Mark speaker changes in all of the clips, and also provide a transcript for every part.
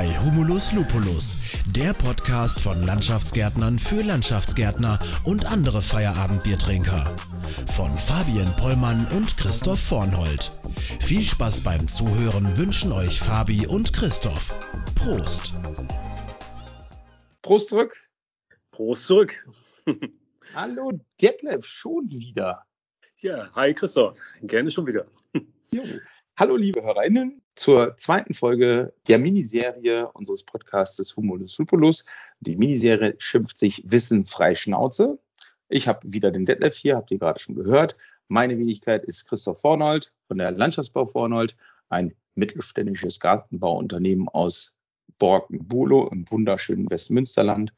Speaker 1: bei Humulus Lupulus, der Podcast von Landschaftsgärtnern für Landschaftsgärtner und andere Feierabendbiertrinker. Von Fabian Pollmann und Christoph Vornhold. Viel Spaß beim Zuhören wünschen euch Fabi und Christoph. Prost!
Speaker 2: Prost zurück.
Speaker 3: Prost zurück.
Speaker 2: Hallo Detlef, schon wieder.
Speaker 3: Ja, hi Christoph, gerne schon wieder.
Speaker 2: Jo. Hallo liebe Hörerinnen zur zweiten Folge der Miniserie unseres Podcastes Humulus Lupulus. Die Miniserie schimpft sich Wissen frei Schnauze. Ich habe wieder den Detlef hier, habt ihr gerade schon gehört. Meine Wenigkeit ist Christoph Vornold von der Landschaftsbau Vornold, ein mittelständisches Gartenbauunternehmen aus Borken-Bulow im wunderschönen Westmünsterland.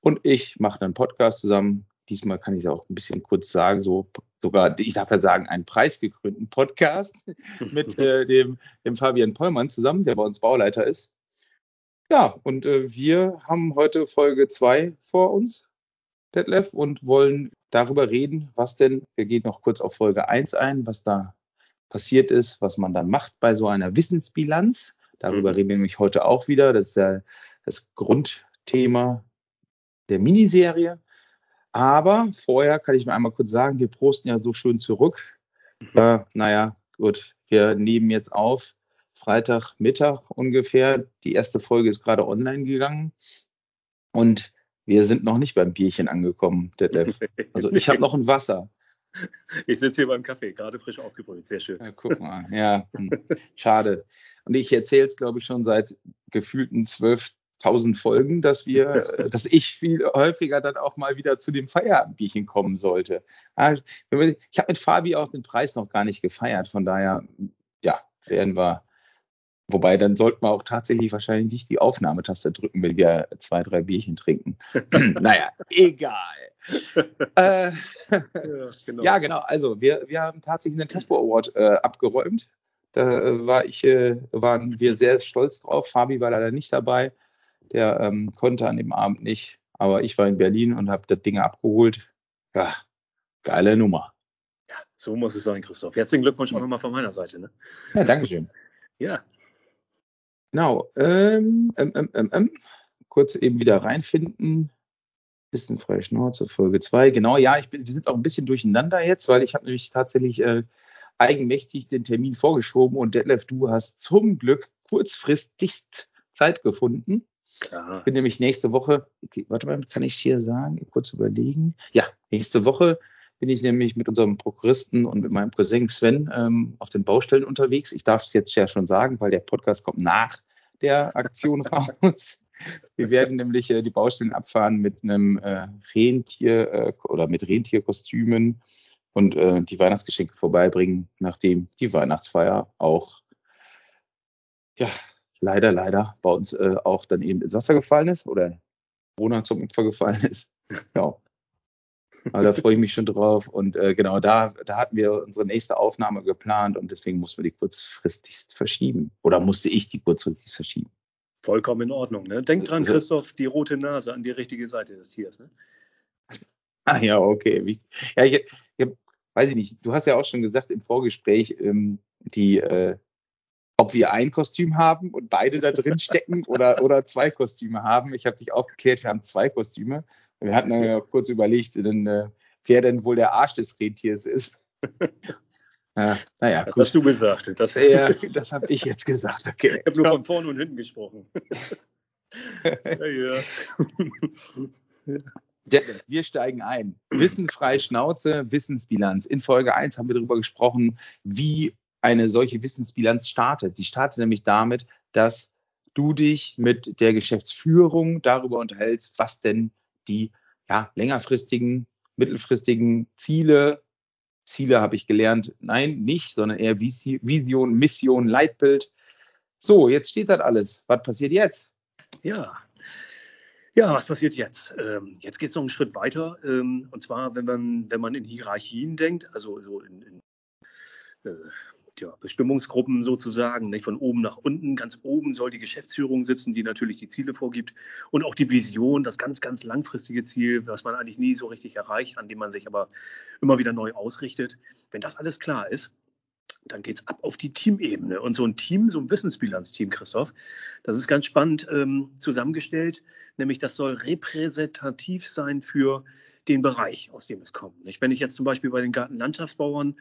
Speaker 2: Und ich mache einen Podcast zusammen diesmal kann ich es auch ein bisschen kurz sagen, so sogar, ich darf ja sagen, einen preisgekrönten Podcast mit äh, dem, dem Fabian Pollmann zusammen, der bei uns Bauleiter ist. Ja, und äh, wir haben heute Folge zwei vor uns, Detlef, und wollen darüber reden, was denn, wir gehen noch kurz auf Folge eins ein, was da passiert ist, was man dann macht bei so einer Wissensbilanz. Darüber mhm. reden wir nämlich heute auch wieder. Das ist ja das Grundthema der Miniserie. Aber vorher kann ich mir einmal kurz sagen, wir prosten ja so schön zurück. Mhm. Äh, naja, gut, wir nehmen jetzt auf. Freitagmittag ungefähr. Die erste Folge ist gerade online gegangen. Und wir sind noch nicht beim Bierchen angekommen, Detlef. Also ich habe noch ein Wasser.
Speaker 3: Ich sitze hier beim Kaffee, gerade frisch aufgebrüht. Sehr schön.
Speaker 2: Ja, guck mal, ja, hm, schade. Und ich erzähle es, glaube ich, schon seit gefühlten zwölf tausend Folgen, dass wir, dass ich viel häufiger dann auch mal wieder zu dem Feierabendbierchen kommen sollte. Ich habe mit Fabi auch den Preis noch gar nicht gefeiert, von daher, ja, werden wir. Wobei, dann sollten wir auch tatsächlich wahrscheinlich nicht die Aufnahmetaste drücken, wenn wir zwei, drei Bierchen trinken. naja, egal. äh, ja, genau. ja, genau. Also, wir, wir haben tatsächlich einen Tespo Award äh, abgeräumt. Da äh, war ich, äh, waren wir sehr stolz drauf. Fabi war leider nicht dabei. Der ähm, konnte an dem Abend nicht, aber ich war in Berlin und habe das Ding abgeholt. Ja, geile Nummer.
Speaker 3: Ja, so muss es sein, Christoph. Herzlichen Glückwunsch auch nochmal von meiner Seite. Ne?
Speaker 2: Ja, Dankeschön.
Speaker 3: ja.
Speaker 2: Genau. Ähm, ähm, ähm, ähm, ähm kurz eben wieder reinfinden. Bisschen freie Schnauze, Folge 2. Genau, ja, ich bin, wir sind auch ein bisschen durcheinander jetzt, weil ich habe nämlich tatsächlich äh, eigenmächtig den Termin vorgeschoben und Detlef, du hast zum Glück kurzfristigst Zeit gefunden. Klar. Ich bin nämlich nächste Woche, okay, warte mal, kann ich es hier sagen? Kurz überlegen. Ja, nächste Woche bin ich nämlich mit unserem Prokuristen und mit meinem Cousin Sven ähm, auf den Baustellen unterwegs. Ich darf es jetzt ja schon sagen, weil der Podcast kommt nach der Aktion raus. Wir werden nämlich äh, die Baustellen abfahren mit einem äh, Rentier äh, oder mit Rentierkostümen und äh, die Weihnachtsgeschenke vorbeibringen, nachdem die Weihnachtsfeier auch ja, leider, leider bei uns äh, auch dann eben ins Wasser gefallen ist oder Corona zum Opfer gefallen ist. ja. Aber da freue ich mich schon drauf. Und äh, genau da, da hatten wir unsere nächste Aufnahme geplant und deswegen mussten wir die kurzfristig verschieben. Oder musste ich die kurzfristig verschieben?
Speaker 3: Vollkommen in Ordnung. Ne? Denk dran, Christoph, die rote Nase an die richtige Seite des Tiers. Ne?
Speaker 2: Ah ja, okay. Ja, ich, ich, weiß ich nicht. Du hast ja auch schon gesagt im Vorgespräch, ähm, die, äh, ob wir ein Kostüm haben und beide da drin stecken oder, oder zwei Kostüme haben. Ich habe dich aufgeklärt, wir haben zwei Kostüme. Wir hatten dann ja kurz überlegt, denn, äh, wer denn wohl der Arsch des Rentiers ist.
Speaker 3: ja, naja, das gut. hast du gesagt.
Speaker 2: Das, ja, das habe ich jetzt gesagt. Okay.
Speaker 3: Ich habe nur von vorne und hinten gesprochen. ja, ja.
Speaker 2: Wir steigen ein. Wissenfrei Schnauze, Wissensbilanz. In Folge 1 haben wir darüber gesprochen, wie eine solche Wissensbilanz startet. Die startet nämlich damit, dass du dich mit der Geschäftsführung darüber unterhältst, was denn die ja, längerfristigen, mittelfristigen Ziele, Ziele habe ich gelernt, nein, nicht, sondern eher Vision, Mission, Leitbild. So, jetzt steht das alles. Was passiert jetzt?
Speaker 3: Ja, ja, was passiert jetzt? Ähm, jetzt geht es noch einen Schritt weiter. Ähm, und zwar, wenn man, wenn man in Hierarchien denkt, also so in, in äh, ja, Bestimmungsgruppen sozusagen, nicht von oben nach unten. Ganz oben soll die Geschäftsführung sitzen, die natürlich die Ziele vorgibt und auch die Vision, das ganz, ganz langfristige Ziel, was man eigentlich nie so richtig erreicht, an dem man sich aber immer wieder neu ausrichtet. Wenn das alles klar ist, dann geht es ab auf die Teamebene. Und so ein Team, so ein Wissensbilanzteam, Christoph, das ist ganz spannend ähm, zusammengestellt, nämlich das soll repräsentativ sein für den Bereich, aus dem es kommt. Nicht? Wenn ich jetzt zum Beispiel bei den Gartenlandschaftsbauern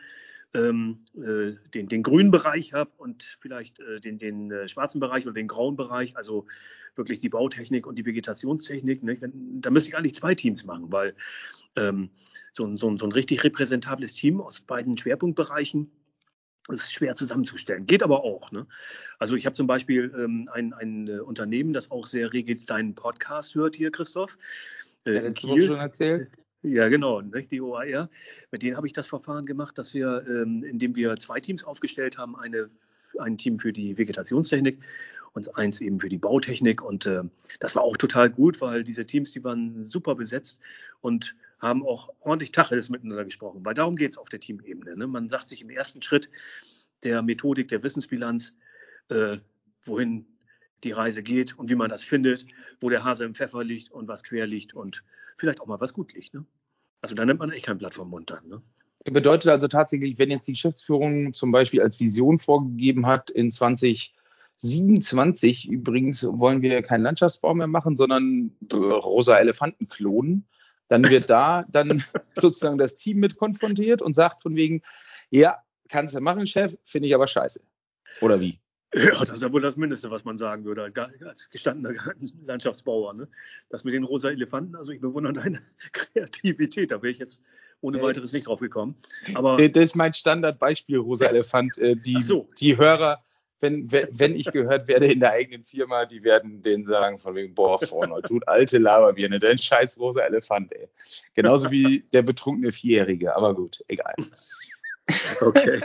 Speaker 3: ähm, äh, den, den grünen Bereich habe und vielleicht äh, den, den äh, schwarzen Bereich oder den grauen Bereich, also wirklich die Bautechnik und die Vegetationstechnik, nicht? Wenn, da müsste ich eigentlich zwei Teams machen, weil ähm, so, so, so ein richtig repräsentables Team aus beiden Schwerpunktbereichen ist schwer zusammenzustellen. Geht aber auch. Ne? Also ich habe zum Beispiel ähm, ein, ein äh, Unternehmen, das auch sehr rege deinen Podcast hört hier, Christoph.
Speaker 2: Äh, ja, letzte Woche schon erzählt.
Speaker 3: Ja, genau, nicht? die OAR. Mit denen habe ich das Verfahren gemacht, dass wir, ähm, indem wir zwei Teams aufgestellt haben, eine, ein Team für die Vegetationstechnik und eins eben für die Bautechnik. Und äh, das war auch total gut, weil diese Teams, die waren super besetzt und haben auch ordentlich Tacheles miteinander gesprochen. Weil darum geht es auf der Teamebene. Ne? Man sagt sich im ersten Schritt der Methodik, der Wissensbilanz, äh, wohin die Reise geht und wie man das findet, wo der Hase im Pfeffer liegt und was quer liegt und vielleicht auch mal was gut liegt. Ne? Also da nimmt man echt kein Blatt vom Mund dann. Ne?
Speaker 2: Bedeutet also tatsächlich, wenn jetzt die Geschäftsführung zum Beispiel als Vision vorgegeben hat, in 2027 übrigens wollen wir keinen Landschaftsbau mehr machen, sondern rosa Elefanten klonen, dann wird da dann sozusagen das Team mit konfrontiert und sagt von wegen, ja, kannst du machen, Chef, finde ich aber scheiße. Oder wie?
Speaker 3: Ja, das ist ja wohl das Mindeste, was man sagen würde, als gestandener Landschaftsbauer. Ne? Das mit den rosa Elefanten, also ich bewundere deine Kreativität, da wäre ich jetzt ohne weiteres nicht drauf gekommen. Aber
Speaker 2: das ist mein Standardbeispiel, rosa Elefant. Äh, die, so. die Hörer, wenn, wenn ich gehört werde in der eigenen Firma, die werden denen sagen, von wegen, boah, vorne, tut alte Laberbirne, dein scheiß rosa Elefant, ey. Genauso wie der betrunkene Vierjährige, aber gut, egal.
Speaker 3: Okay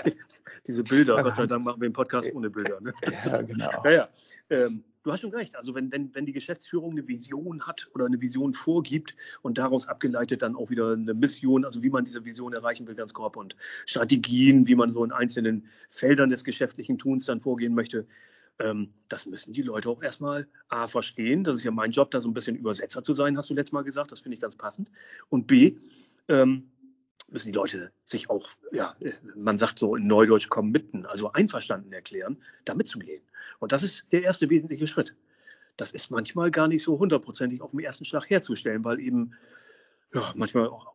Speaker 3: diese Bilder. Gott sei Dank machen wir einen Podcast ohne Bilder. Ne?
Speaker 2: Ja, genau.
Speaker 3: Ja, ja. Ähm, du hast schon recht. Also wenn, wenn, wenn die Geschäftsführung eine Vision hat oder eine Vision vorgibt und daraus abgeleitet dann auch wieder eine Mission, also wie man diese Vision erreichen will, ganz grob und Strategien, wie man so in einzelnen Feldern des geschäftlichen Tuns dann vorgehen möchte, ähm, das müssen die Leute auch erstmal A verstehen. Das ist ja mein Job, da so ein bisschen Übersetzer zu sein, hast du letztes Mal gesagt. Das finde ich ganz passend. Und B, ähm, müssen die Leute sich auch, ja, man sagt so in Neudeutsch kommen mitten, also einverstanden erklären, da mitzugehen. Und das ist der erste wesentliche Schritt. Das ist manchmal gar nicht so hundertprozentig auf den ersten Schlag herzustellen, weil eben ja, manchmal auch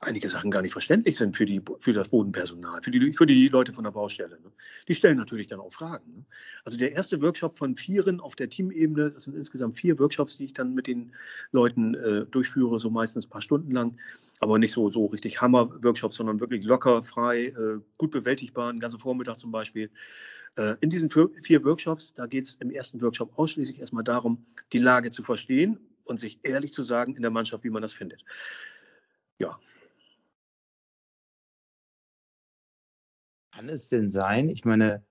Speaker 3: einige Sachen gar nicht verständlich sind für, die, für das Bodenpersonal, für die, für die Leute von der Baustelle. Ne? Die stellen natürlich dann auch Fragen. Ne? Also der erste Workshop von vieren auf der Teamebene, das sind insgesamt vier Workshops, die ich dann mit den Leuten äh, durchführe, so meistens ein paar Stunden lang, aber nicht so, so richtig Hammer-Workshops, sondern wirklich locker, frei, äh, gut bewältigbar, einen ganzen Vormittag zum Beispiel. Äh, in diesen vier Workshops, da geht es im ersten Workshop ausschließlich erstmal darum, die Lage zu verstehen und sich ehrlich zu sagen in der Mannschaft, wie man das findet ja.
Speaker 2: Kann es denn sein, ich meine,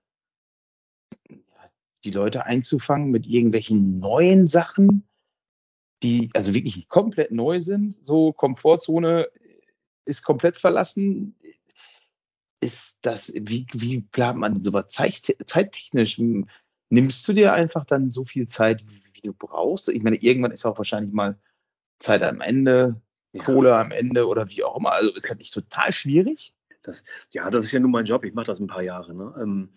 Speaker 2: die Leute einzufangen mit irgendwelchen neuen Sachen, die also wirklich komplett neu sind, so Komfortzone ist komplett verlassen. Ist das, wie, wie plant man sowas zeittechnisch? Nimmst du dir einfach dann so viel Zeit, wie du brauchst? Ich meine, irgendwann ist auch wahrscheinlich mal Zeit am Ende. Kohle am Ende oder wie auch immer. Also ist das nicht total schwierig?
Speaker 3: Das, ja, das ist ja nun mein Job. Ich mache das ein paar Jahre. Ne? Ähm,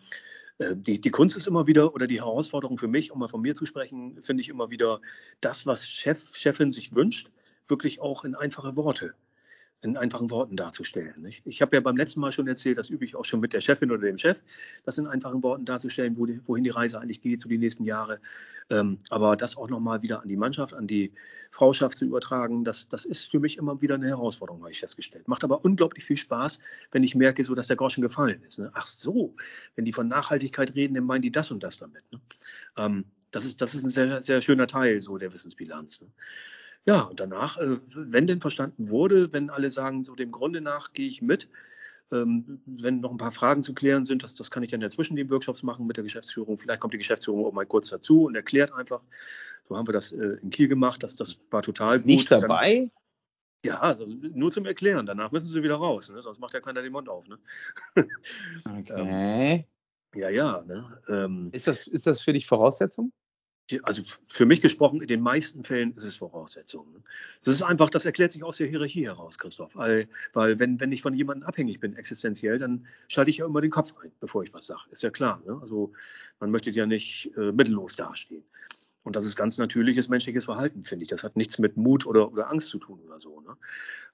Speaker 3: äh, die, die Kunst ist immer wieder, oder die Herausforderung für mich, um mal von mir zu sprechen, finde ich immer wieder, das, was Chef, Chefin sich wünscht, wirklich auch in einfache Worte in einfachen Worten darzustellen. Nicht? Ich habe ja beim letzten Mal schon erzählt, das übe ich auch schon mit der Chefin oder dem Chef, das in einfachen Worten darzustellen, wo die, wohin die Reise eigentlich geht, so die nächsten Jahre. Ähm, aber das auch nochmal wieder an die Mannschaft, an die Frauschaft zu übertragen, das, das ist für mich immer wieder eine Herausforderung, habe ich festgestellt. Macht aber unglaublich viel Spaß, wenn ich merke, so dass der Groschen gefallen ist. Ne? Ach so, wenn die von Nachhaltigkeit reden, dann meinen die das und das damit. Ne? Ähm, das, ist, das ist ein sehr, sehr schöner Teil so der Wissensbilanz. Ne? Ja, und danach, äh, wenn denn verstanden wurde, wenn alle sagen, so dem Grunde nach gehe ich mit, ähm, wenn noch ein paar Fragen zu klären sind, das, das kann ich dann ja zwischen den Workshops machen mit der Geschäftsführung. Vielleicht kommt die Geschäftsführung auch mal kurz dazu und erklärt einfach. So haben wir das äh, in Kiel gemacht. Das, das war total gut.
Speaker 2: Nicht dabei? Dann,
Speaker 3: ja, also nur zum Erklären. Danach müssen sie wieder raus, ne? sonst macht ja keiner den Mund auf. Ne?
Speaker 2: okay.
Speaker 3: ähm, ja, ja. Ne?
Speaker 2: Ähm, ist, das, ist das für dich Voraussetzung?
Speaker 3: Also für mich gesprochen, in den meisten Fällen ist es Voraussetzung. Ne? Das ist einfach, das erklärt sich aus der Hierarchie heraus, Christoph. Weil, weil wenn, wenn ich von jemandem abhängig bin, existenziell, dann schalte ich ja immer den Kopf ein, bevor ich was sage. Ist ja klar. Ne? Also man möchte ja nicht äh, mittellos dastehen. Und das ist ganz natürliches menschliches Verhalten, finde ich. Das hat nichts mit Mut oder, oder Angst zu tun oder so. Ne?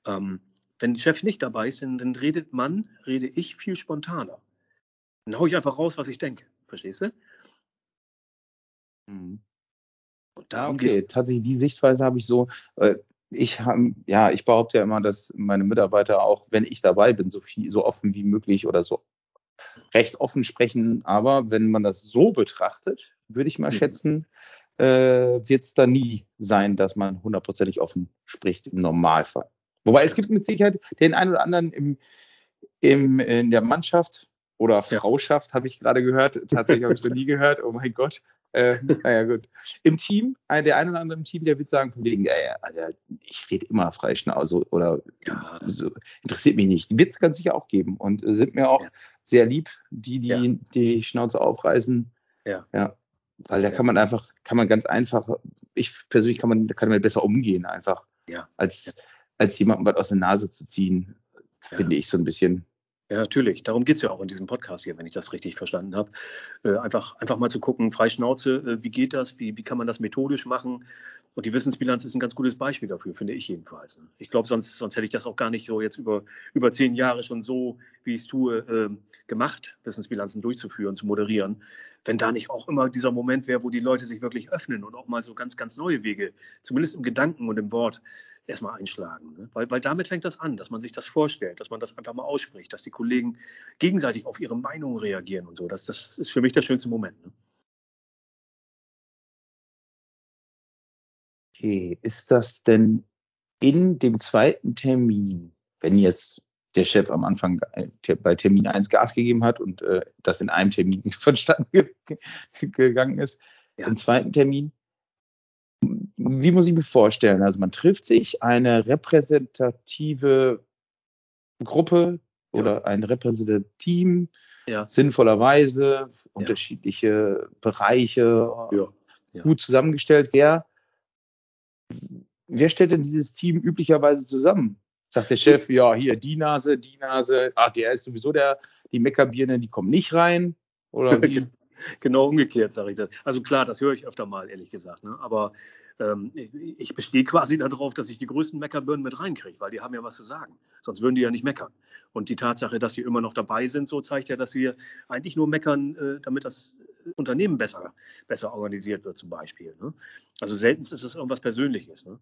Speaker 3: Ähm, wenn der Chef nicht dabei ist, dann, dann redet man, rede ich viel spontaner. Dann haue ich einfach raus, was ich denke. Verstehst du?
Speaker 2: Mhm. Ja, okay, tatsächlich die Sichtweise habe ich so. Äh, ich habe, ja, ich behaupte ja immer, dass meine Mitarbeiter auch, wenn ich dabei bin, so viel, so offen wie möglich oder so recht offen sprechen. Aber wenn man das so betrachtet, würde ich mal mhm. schätzen, äh, wird es da nie sein, dass man hundertprozentig offen spricht im Normalfall. Wobei es gibt mit Sicherheit den einen oder anderen im, im, in der Mannschaft oder Frauschaft, habe ich gerade gehört. Tatsächlich habe ich so nie gehört. Oh mein Gott. Äh, naja, gut. Im Team, der eine oder andere im Team, der wird sagen, von wegen, äh, Alter, ich rede immer frei Schnauze oder ja. so, interessiert mich nicht. Die wird es ganz sicher auch geben und sind mir auch ja. sehr lieb, die, die ja. die Schnauze aufreißen. Ja. ja. Weil da kann man einfach, kann man ganz einfach, ich persönlich kann man, kann man besser umgehen, einfach. Ja. Als, als jemandem was aus der Nase zu ziehen, finde ich so ein bisschen.
Speaker 3: Ja, natürlich. Darum geht es ja auch in diesem Podcast hier, wenn ich das richtig verstanden habe. Äh, einfach, einfach mal zu gucken, Freischnauze, äh, wie geht das, wie, wie kann man das methodisch machen? Und die Wissensbilanz ist ein ganz gutes Beispiel dafür, finde ich jedenfalls. Ich glaube, sonst, sonst hätte ich das auch gar nicht so jetzt über, über zehn Jahre schon so, wie ich es tue, äh, gemacht, Wissensbilanzen durchzuführen, zu moderieren. Wenn da nicht auch immer dieser Moment wäre, wo die Leute sich wirklich öffnen und auch mal so ganz, ganz neue Wege, zumindest im Gedanken und im Wort, erstmal einschlagen. Ne? Weil, weil damit fängt das an, dass man sich das vorstellt, dass man das einfach mal ausspricht, dass die Kollegen gegenseitig auf ihre Meinung reagieren und so. Das, das ist für mich der schönste Moment. Ne?
Speaker 2: Okay, ist das denn in dem zweiten Termin, wenn jetzt der Chef am Anfang äh, bei Termin 1 Gas gegeben hat und äh, das in einem Termin vonstatten gegangen ist, ja. im zweiten Termin, wie muss ich mir vorstellen? Also man trifft sich, eine repräsentative Gruppe oder ja. ein repräsentatives Team, ja. sinnvollerweise, unterschiedliche Bereiche, gut zusammengestellt. Wer, wer stellt denn dieses Team üblicherweise zusammen? Sagt der Chef, ja, hier die Nase, die Nase, ah, der ist sowieso der, die Meckerbirne, die kommen nicht rein. Oder wie?
Speaker 3: genau umgekehrt, sage ich das. Also klar, das höre ich öfter mal, ehrlich gesagt. Ne? Aber ähm, ich bestehe quasi darauf, dass ich die größten Meckerbirnen mit reinkriege, weil die haben ja was zu sagen. Sonst würden die ja nicht meckern. Und die Tatsache, dass sie immer noch dabei sind, so zeigt ja, dass wir eigentlich nur meckern, äh, damit das Unternehmen besser, besser organisiert wird, zum Beispiel. Ne? Also selten ist es irgendwas Persönliches. Ne?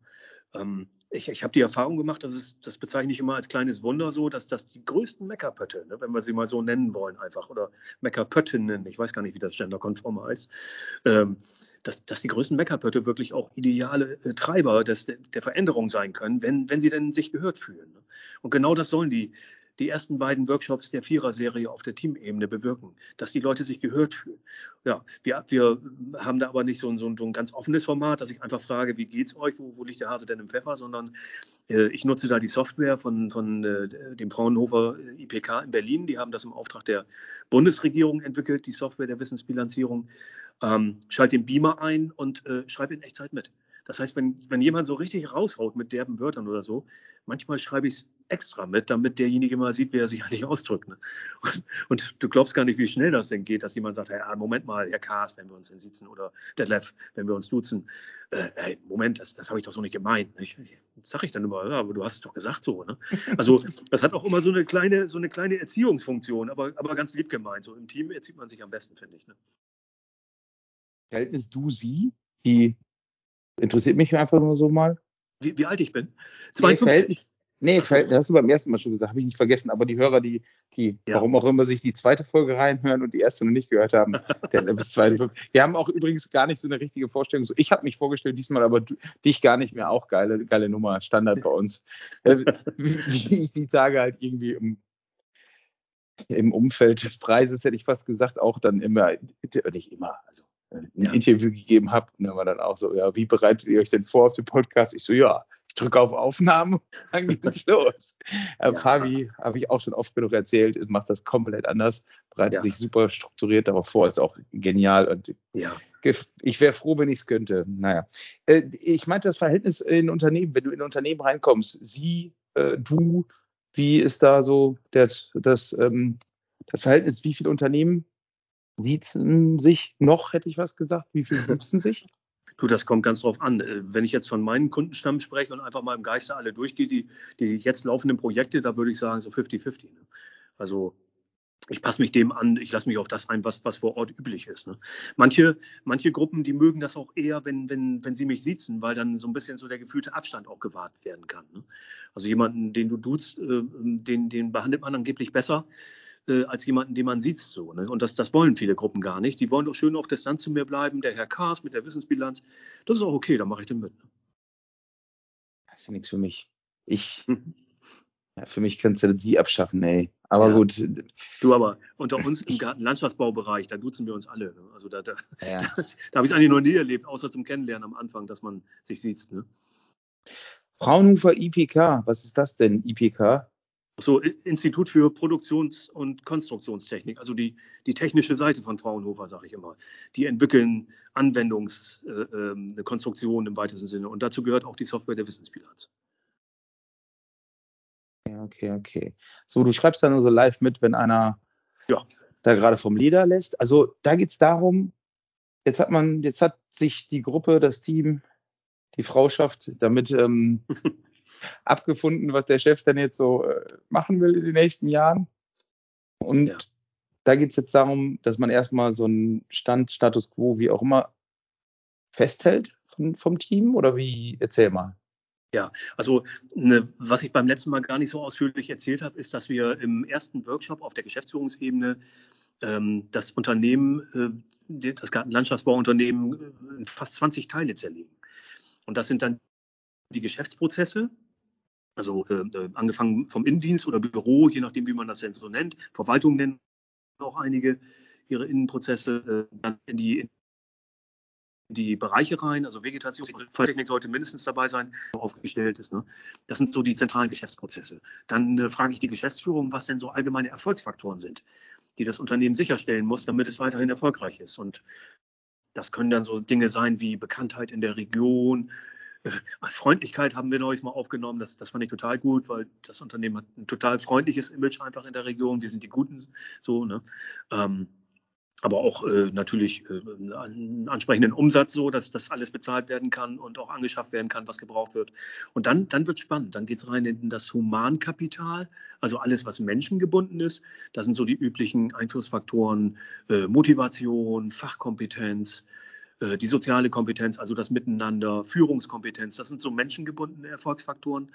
Speaker 3: Ähm, ich, ich habe die Erfahrung gemacht, dass es, das bezeichne ich immer als kleines Wunder so, dass das die größten Meckerpötte, ne, wenn wir sie mal so nennen wollen, einfach, oder Meckerpöttinnen, ich weiß gar nicht, wie das genderkonform heißt, ähm, dass, dass die größten Meckerpötte wirklich auch ideale äh, Treiber des, der Veränderung sein können, wenn, wenn sie denn sich gehört fühlen. Ne? Und genau das sollen die, die ersten beiden Workshops der Vierer-Serie auf der Teamebene bewirken, dass die Leute sich gehört fühlen. Ja, wir, wir haben da aber nicht so ein, so, ein, so ein ganz offenes Format, dass ich einfach frage, wie geht's euch, wo, wo liegt der Hase denn im Pfeffer, sondern äh, ich nutze da die Software von, von äh, dem Fraunhofer IPK in Berlin. Die haben das im Auftrag der Bundesregierung entwickelt, die Software der Wissensbilanzierung. Ähm, schalte den Beamer ein und äh, schreibe in Echtzeit mit. Das heißt, wenn, wenn jemand so richtig raushaut mit derben Wörtern oder so, manchmal schreibe ich es extra mit, damit derjenige mal sieht, wie er sich eigentlich ausdrückt. Ne? Und, und, du glaubst gar nicht, wie schnell das denn geht, dass jemand sagt, hey, ah, Moment mal, Herr Kaas, wenn wir uns sitzen oder der Lev, wenn wir uns duzen. Äh, hey, Moment, das, das habe ich doch so nicht gemeint. Nicht? Das sage ich dann immer, ja, aber du hast es doch gesagt so. Ne? Also das hat auch immer so eine kleine, so eine kleine Erziehungsfunktion, aber, aber ganz lieb gemeint. So im Team erzieht man sich am besten, finde ich. Ne?
Speaker 2: Verhältnis du sie, die Interessiert mich einfach nur so mal.
Speaker 3: Wie, wie alt ich bin?
Speaker 2: 52. Nee, Verhältnis, das hast du beim ersten Mal schon gesagt, habe ich nicht vergessen, aber die Hörer, die, die ja. warum auch immer sich die zweite Folge reinhören und die erste noch nicht gehört haben, der bis zweite Folge. Wir haben auch übrigens gar nicht so eine richtige Vorstellung. Ich habe mich vorgestellt diesmal, aber du, dich gar nicht mehr. Auch geile, geile Nummer, Standard bei uns. Äh, wie ich die Tage halt irgendwie im, im Umfeld des Preises, hätte ich fast gesagt, auch dann immer, nicht immer, also ein ja. Interview gegeben habe. Und dann war dann auch so, ja, wie bereitet ihr euch denn vor auf den Podcast? Ich so, ja, ich drücke auf Aufnahme, dann geht's los. Äh, ja. Fabi, habe ich auch schon oft genug erzählt, macht das komplett anders, bereitet ja. sich super strukturiert darauf vor, ist auch genial und ja. ich wäre froh, wenn ich es könnte. Naja, äh, ich meinte das Verhältnis in Unternehmen, wenn du in ein Unternehmen reinkommst, sie, äh, du, wie ist da so das, das, ähm, das Verhältnis, wie viele Unternehmen siezen sich noch, hätte ich was gesagt, wie viele siezen sich?
Speaker 3: Du, das kommt ganz drauf an. Äh, wenn ich jetzt von meinen Kundenstamm spreche und einfach mal im Geiste alle durchgehe, die, die jetzt laufenden Projekte, da würde ich sagen so 50-50. Ne? Also ich passe mich dem an, ich lasse mich auf das ein, was, was vor Ort üblich ist. Ne? Manche, manche Gruppen, die mögen das auch eher, wenn, wenn, wenn sie mich sitzen, weil dann so ein bisschen so der gefühlte Abstand auch gewahrt werden kann. Ne? Also jemanden, den du duzt, äh, den, den behandelt man angeblich besser äh, als jemanden, den man sieht. So, ne? Und das, das wollen viele Gruppen gar nicht. Die wollen doch schön auf Distanz zu mir bleiben. Der Herr Kars mit der Wissensbilanz, das ist auch okay, dann mache ich den mit. Ne?
Speaker 2: Das ist nichts für mich. Ich, mhm. ja, für mich kannst du sie abschaffen, ey. Aber ja. gut.
Speaker 3: Du, aber unter uns im Gartenlandschaftsbaubereich, da duzen wir uns alle. Ne? Also da, da, ja. da, da habe ich es eigentlich noch nie erlebt, außer zum Kennenlernen am Anfang, dass man sich sieht. Ne?
Speaker 2: Fraunhofer IPK, was ist das denn, IPK?
Speaker 3: So, Institut für Produktions- und Konstruktionstechnik, also die, die technische Seite von Fraunhofer, sage ich immer. Die entwickeln Anwendungskonstruktionen äh, ähm, im weitesten Sinne. Und dazu gehört auch die Software der Wissensbilanz.
Speaker 2: Ja, okay, okay. So, du schreibst dann also live mit, wenn einer ja. da gerade vom Leder lässt. Also da geht es darum, jetzt hat man, jetzt hat sich die Gruppe, das Team, die Frauschaft damit ähm, abgefunden, was der Chef dann jetzt so äh, machen will in den nächsten Jahren. Und ja. da geht es jetzt darum, dass man erstmal so einen Stand, Status quo, wie auch immer, festhält von, vom Team oder wie? Erzähl mal.
Speaker 3: Ja, also ne, was ich beim letzten Mal gar nicht so ausführlich erzählt habe, ist, dass wir im ersten Workshop auf der Geschäftsführungsebene ähm, das Unternehmen, äh, das Gartenlandschaftsbauunternehmen, äh, in fast 20 Teile zerlegen. Und das sind dann die Geschäftsprozesse, also äh, äh, angefangen vom Innendienst oder Büro, je nachdem, wie man das denn so nennt. Verwaltung nennen auch einige ihre Innenprozesse, äh, dann in die, in die Bereiche rein, also Vegetation, Technik sollte mindestens dabei sein, aufgestellt ist. Ne? Das sind so die zentralen Geschäftsprozesse. Dann äh, frage ich die Geschäftsführung, was denn so allgemeine Erfolgsfaktoren sind, die das Unternehmen sicherstellen muss, damit es weiterhin erfolgreich ist. Und das können dann so Dinge sein wie Bekanntheit in der Region, Freundlichkeit haben wir neues mal aufgenommen. Das, das fand ich total gut, weil das Unternehmen hat ein total freundliches Image einfach in der Region. Wir sind die Guten, so, ne? Ähm, aber auch äh, natürlich äh, einen ansprechenden Umsatz, so dass das alles bezahlt werden kann und auch angeschafft werden kann, was gebraucht wird. Und dann, dann wird es spannend. Dann geht es rein in das Humankapital, also alles, was menschengebunden ist. Das sind so die üblichen Einflussfaktoren, äh, Motivation, Fachkompetenz, äh, die soziale Kompetenz, also das Miteinander, Führungskompetenz, das sind so menschengebundene Erfolgsfaktoren.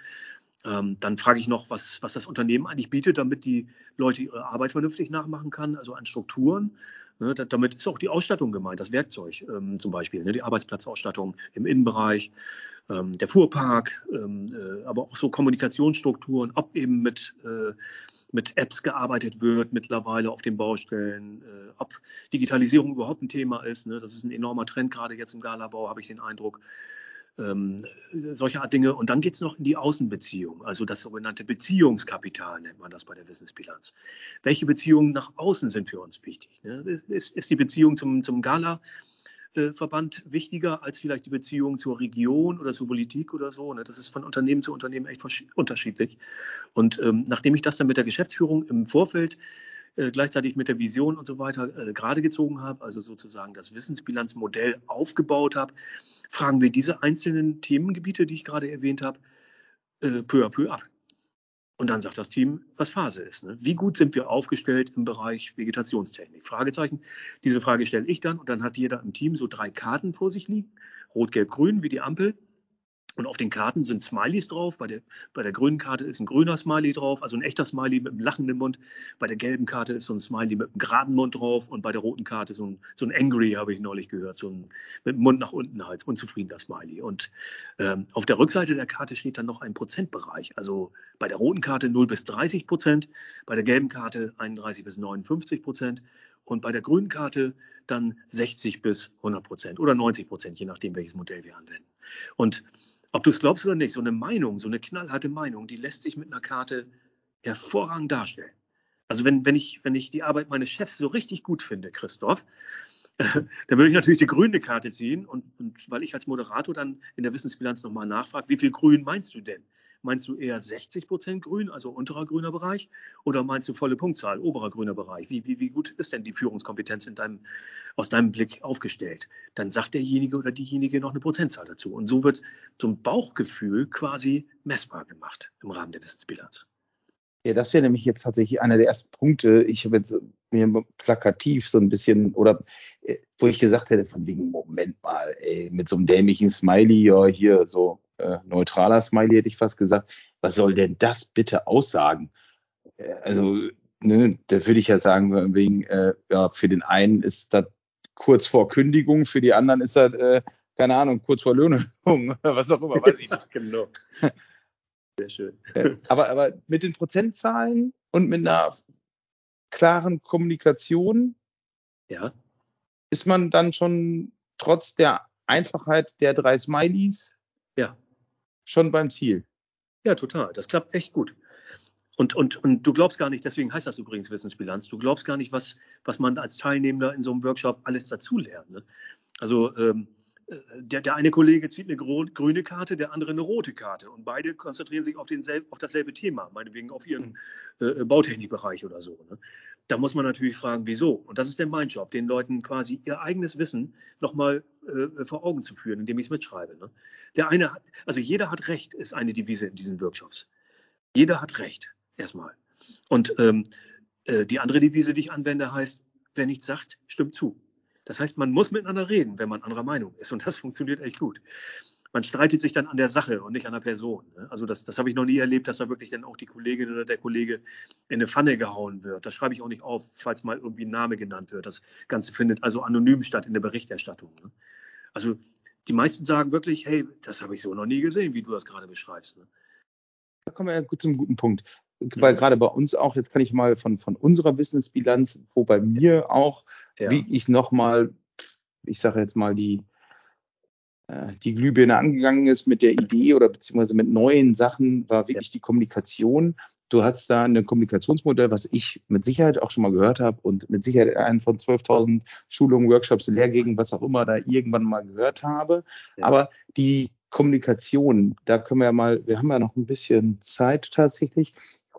Speaker 3: Ähm, dann frage ich noch, was, was das Unternehmen eigentlich bietet, damit die Leute ihre Arbeit vernünftig nachmachen kann, also an Strukturen. Ne, da, damit ist auch die Ausstattung gemeint, das Werkzeug ähm, zum Beispiel, ne, die Arbeitsplatzausstattung im Innenbereich, ähm, der Fuhrpark, ähm, äh, aber auch so Kommunikationsstrukturen, ob eben mit äh, mit Apps gearbeitet wird mittlerweile auf den Baustellen, äh, ob Digitalisierung überhaupt ein Thema ist. Ne? Das ist ein enormer Trend, gerade jetzt im Galabau, habe ich den Eindruck. Ähm, solche Art Dinge. Und dann geht es noch in die Außenbeziehung, also das sogenannte Beziehungskapital nennt man das bei der Wissensbilanz. Welche Beziehungen nach außen sind für uns wichtig? Ne? Ist, ist die Beziehung zum, zum Gala äh, Verband wichtiger als vielleicht die Beziehung zur Region oder zur Politik oder so. Ne? Das ist von Unternehmen zu Unternehmen echt unterschiedlich. Und ähm, nachdem ich das dann mit der Geschäftsführung im Vorfeld äh, gleichzeitig mit der Vision und so weiter äh, gerade gezogen habe, also sozusagen das Wissensbilanzmodell aufgebaut habe, fragen wir diese einzelnen Themengebiete, die ich gerade erwähnt habe, peu à peu ab. Und dann sagt das Team, was Phase ist. Ne? Wie gut sind wir aufgestellt im Bereich Vegetationstechnik? Fragezeichen. Diese Frage stelle ich dann und dann hat jeder im Team so drei Karten vor sich liegen. Rot, Gelb, Grün, wie die Ampel. Und auf den Karten sind Smileys drauf. Bei der, bei der grünen Karte ist ein grüner Smiley drauf, also ein echter Smiley mit einem lachenden Mund. Bei der gelben Karte ist so ein Smiley mit einem geraden Mund drauf. Und bei der roten Karte so ein, so ein Angry, habe ich neulich gehört, so ein mit dem Mund nach unten halt, unzufriedener Smiley. Und ähm, auf der Rückseite der Karte steht dann noch ein Prozentbereich. Also bei der roten Karte 0 bis 30 Prozent, bei der gelben Karte 31 bis 59 Prozent und bei der grünen Karte dann 60 bis 100 Prozent oder 90 Prozent, je nachdem, welches Modell wir anwenden. Und Ob du es glaubst oder nicht, so eine Meinung, so eine knallharte Meinung, die lässt sich mit einer Karte hervorragend darstellen. Also wenn, wenn, ich, wenn ich die Arbeit meines Chefs so richtig gut finde, Christoph, dann würde ich natürlich die grüne Karte ziehen und, und weil ich als Moderator dann in der Wissensbilanz nochmal nachfrage, wie viel grün meinst du denn? Meinst du eher 60 Prozent grün, also unterer grüner Bereich, oder meinst du volle Punktzahl, oberer grüner Bereich? Wie, wie, wie gut ist denn die Führungskompetenz in deinem, aus deinem Blick aufgestellt? Dann sagt derjenige oder diejenige noch eine Prozentzahl dazu. Und so wird ein Bauchgefühl quasi messbar gemacht im Rahmen der Wissensbilanz.
Speaker 2: Ja, das wäre nämlich jetzt tatsächlich einer der ersten Punkte. Ich habe jetzt mir plakativ so ein bisschen, oder äh, wo ich gesagt hätte, von wegen, Moment mal, ey, mit so einem dämlichen Smiley, ja, hier so äh, neutraler Smiley hätte ich fast gesagt, was soll denn das bitte aussagen? Äh, also, ne, da würde ich ja sagen, wegen, äh, ja, für den einen ist das kurz vor Kündigung, für die anderen ist das, äh, keine Ahnung, kurz vor Löhnerhöhung, was auch immer, weiß ich nicht. genau. Sehr schön. aber, aber mit den Prozentzahlen und mit einer klaren Kommunikation
Speaker 3: ja.
Speaker 2: ist man dann schon trotz der Einfachheit der drei Smileys
Speaker 3: ja.
Speaker 2: schon beim Ziel.
Speaker 3: Ja, total. Das klappt echt gut. Und, und, und du glaubst gar nicht, deswegen heißt das übrigens Wissensbilanz, du glaubst gar nicht, was, was man als Teilnehmer in so einem Workshop alles dazulernt. Ne? Also ähm, der, der eine Kollege zieht eine grüne Karte, der andere eine rote Karte. Und beide konzentrieren sich auf, denselb, auf dasselbe Thema, meinetwegen auf ihren äh, äh, Bautechnikbereich oder so. Ne? Da muss man natürlich fragen, wieso? Und das ist denn mein Job, den Leuten quasi ihr eigenes Wissen nochmal äh, vor Augen zu führen, indem ich es mitschreibe. Ne? Der eine hat, also jeder hat Recht, ist eine Devise in diesen Workshops. Jeder hat Recht, erstmal. Und ähm, äh, die andere Devise, die ich anwende, heißt, wer nichts sagt, stimmt zu. Das heißt, man muss miteinander reden, wenn man anderer Meinung ist. Und das funktioniert echt gut. Man streitet sich dann an der Sache und nicht an der Person. Ne? Also das, das habe ich noch nie erlebt, dass da wirklich dann auch die Kollegin oder der Kollege in eine Pfanne gehauen wird. Das schreibe ich auch nicht auf, falls mal irgendwie ein Name genannt wird. Das Ganze findet also anonym statt in der Berichterstattung. Ne? Also die meisten sagen wirklich, hey, das habe ich so noch nie gesehen, wie du das gerade beschreibst. Ne?
Speaker 2: Da kommen wir ja gut zum guten Punkt. Weil gerade bei uns auch, jetzt kann ich mal von, von unserer Wissensbilanz, wo bei mir auch ja. wie ich nochmal, ich sage jetzt mal, die, äh, die Glühbirne angegangen ist mit der Idee oder beziehungsweise mit neuen Sachen, war wirklich ja. die Kommunikation. Du hast da ein Kommunikationsmodell, was ich mit Sicherheit auch schon mal gehört habe und mit Sicherheit einen von 12.000 Schulungen, Workshops, Lehrgängen, was auch immer da irgendwann mal gehört habe. Ja. Aber die Kommunikation, da können wir ja mal, wir haben ja noch ein bisschen Zeit tatsächlich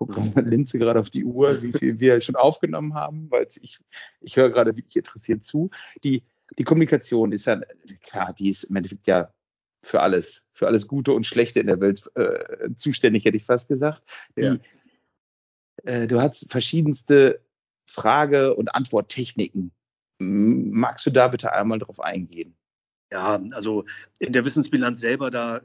Speaker 2: gucke Linze gerade auf die Uhr, wie viel wir schon aufgenommen haben, weil ich, ich höre gerade wirklich interessiert zu. Die, die Kommunikation ist ja, klar, die ist im Endeffekt ja für alles, für alles Gute und Schlechte in der Welt äh, zuständig, hätte ich fast gesagt. Die, äh, du hast verschiedenste Frage- und Antworttechniken. Magst du da bitte einmal drauf eingehen?
Speaker 3: Ja, also in der Wissensbilanz selber, da äh,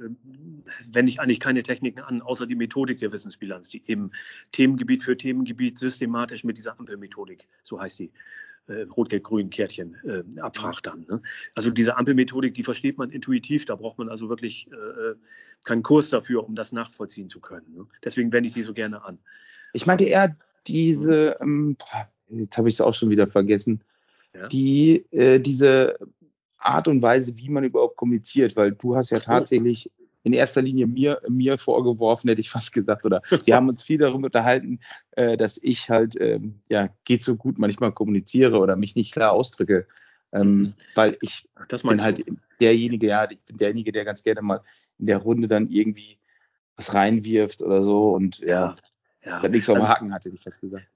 Speaker 3: wende ich eigentlich keine Techniken an, außer die Methodik der Wissensbilanz, die eben Themengebiet für Themengebiet systematisch mit dieser Ampelmethodik, so heißt die, äh, Rot-Gelb-Grün-Kärtchen äh, abfragt dann. Ne? Also diese Ampelmethodik, die versteht man intuitiv, da braucht man also wirklich äh, keinen Kurs dafür, um das nachvollziehen zu können. Ne? Deswegen wende ich die so gerne an.
Speaker 2: Ich meinte eher diese, ähm, jetzt habe ich es auch schon wieder vergessen, ja? die, äh, diese Art und Weise, wie man überhaupt kommuniziert, weil du hast ja tatsächlich in erster Linie mir, mir vorgeworfen, hätte ich fast gesagt, oder wir haben uns viel darüber unterhalten, äh, dass ich halt, ähm, ja, geht so gut manchmal kommuniziere oder mich nicht klar ausdrücke, ähm, weil ich das bin halt du? derjenige, ja, ich bin derjenige, der ganz gerne mal in der Runde dann irgendwie was reinwirft oder so und ja, ja, ja. nichts auf dem also, Haken hatte, hätte ich fast gesagt.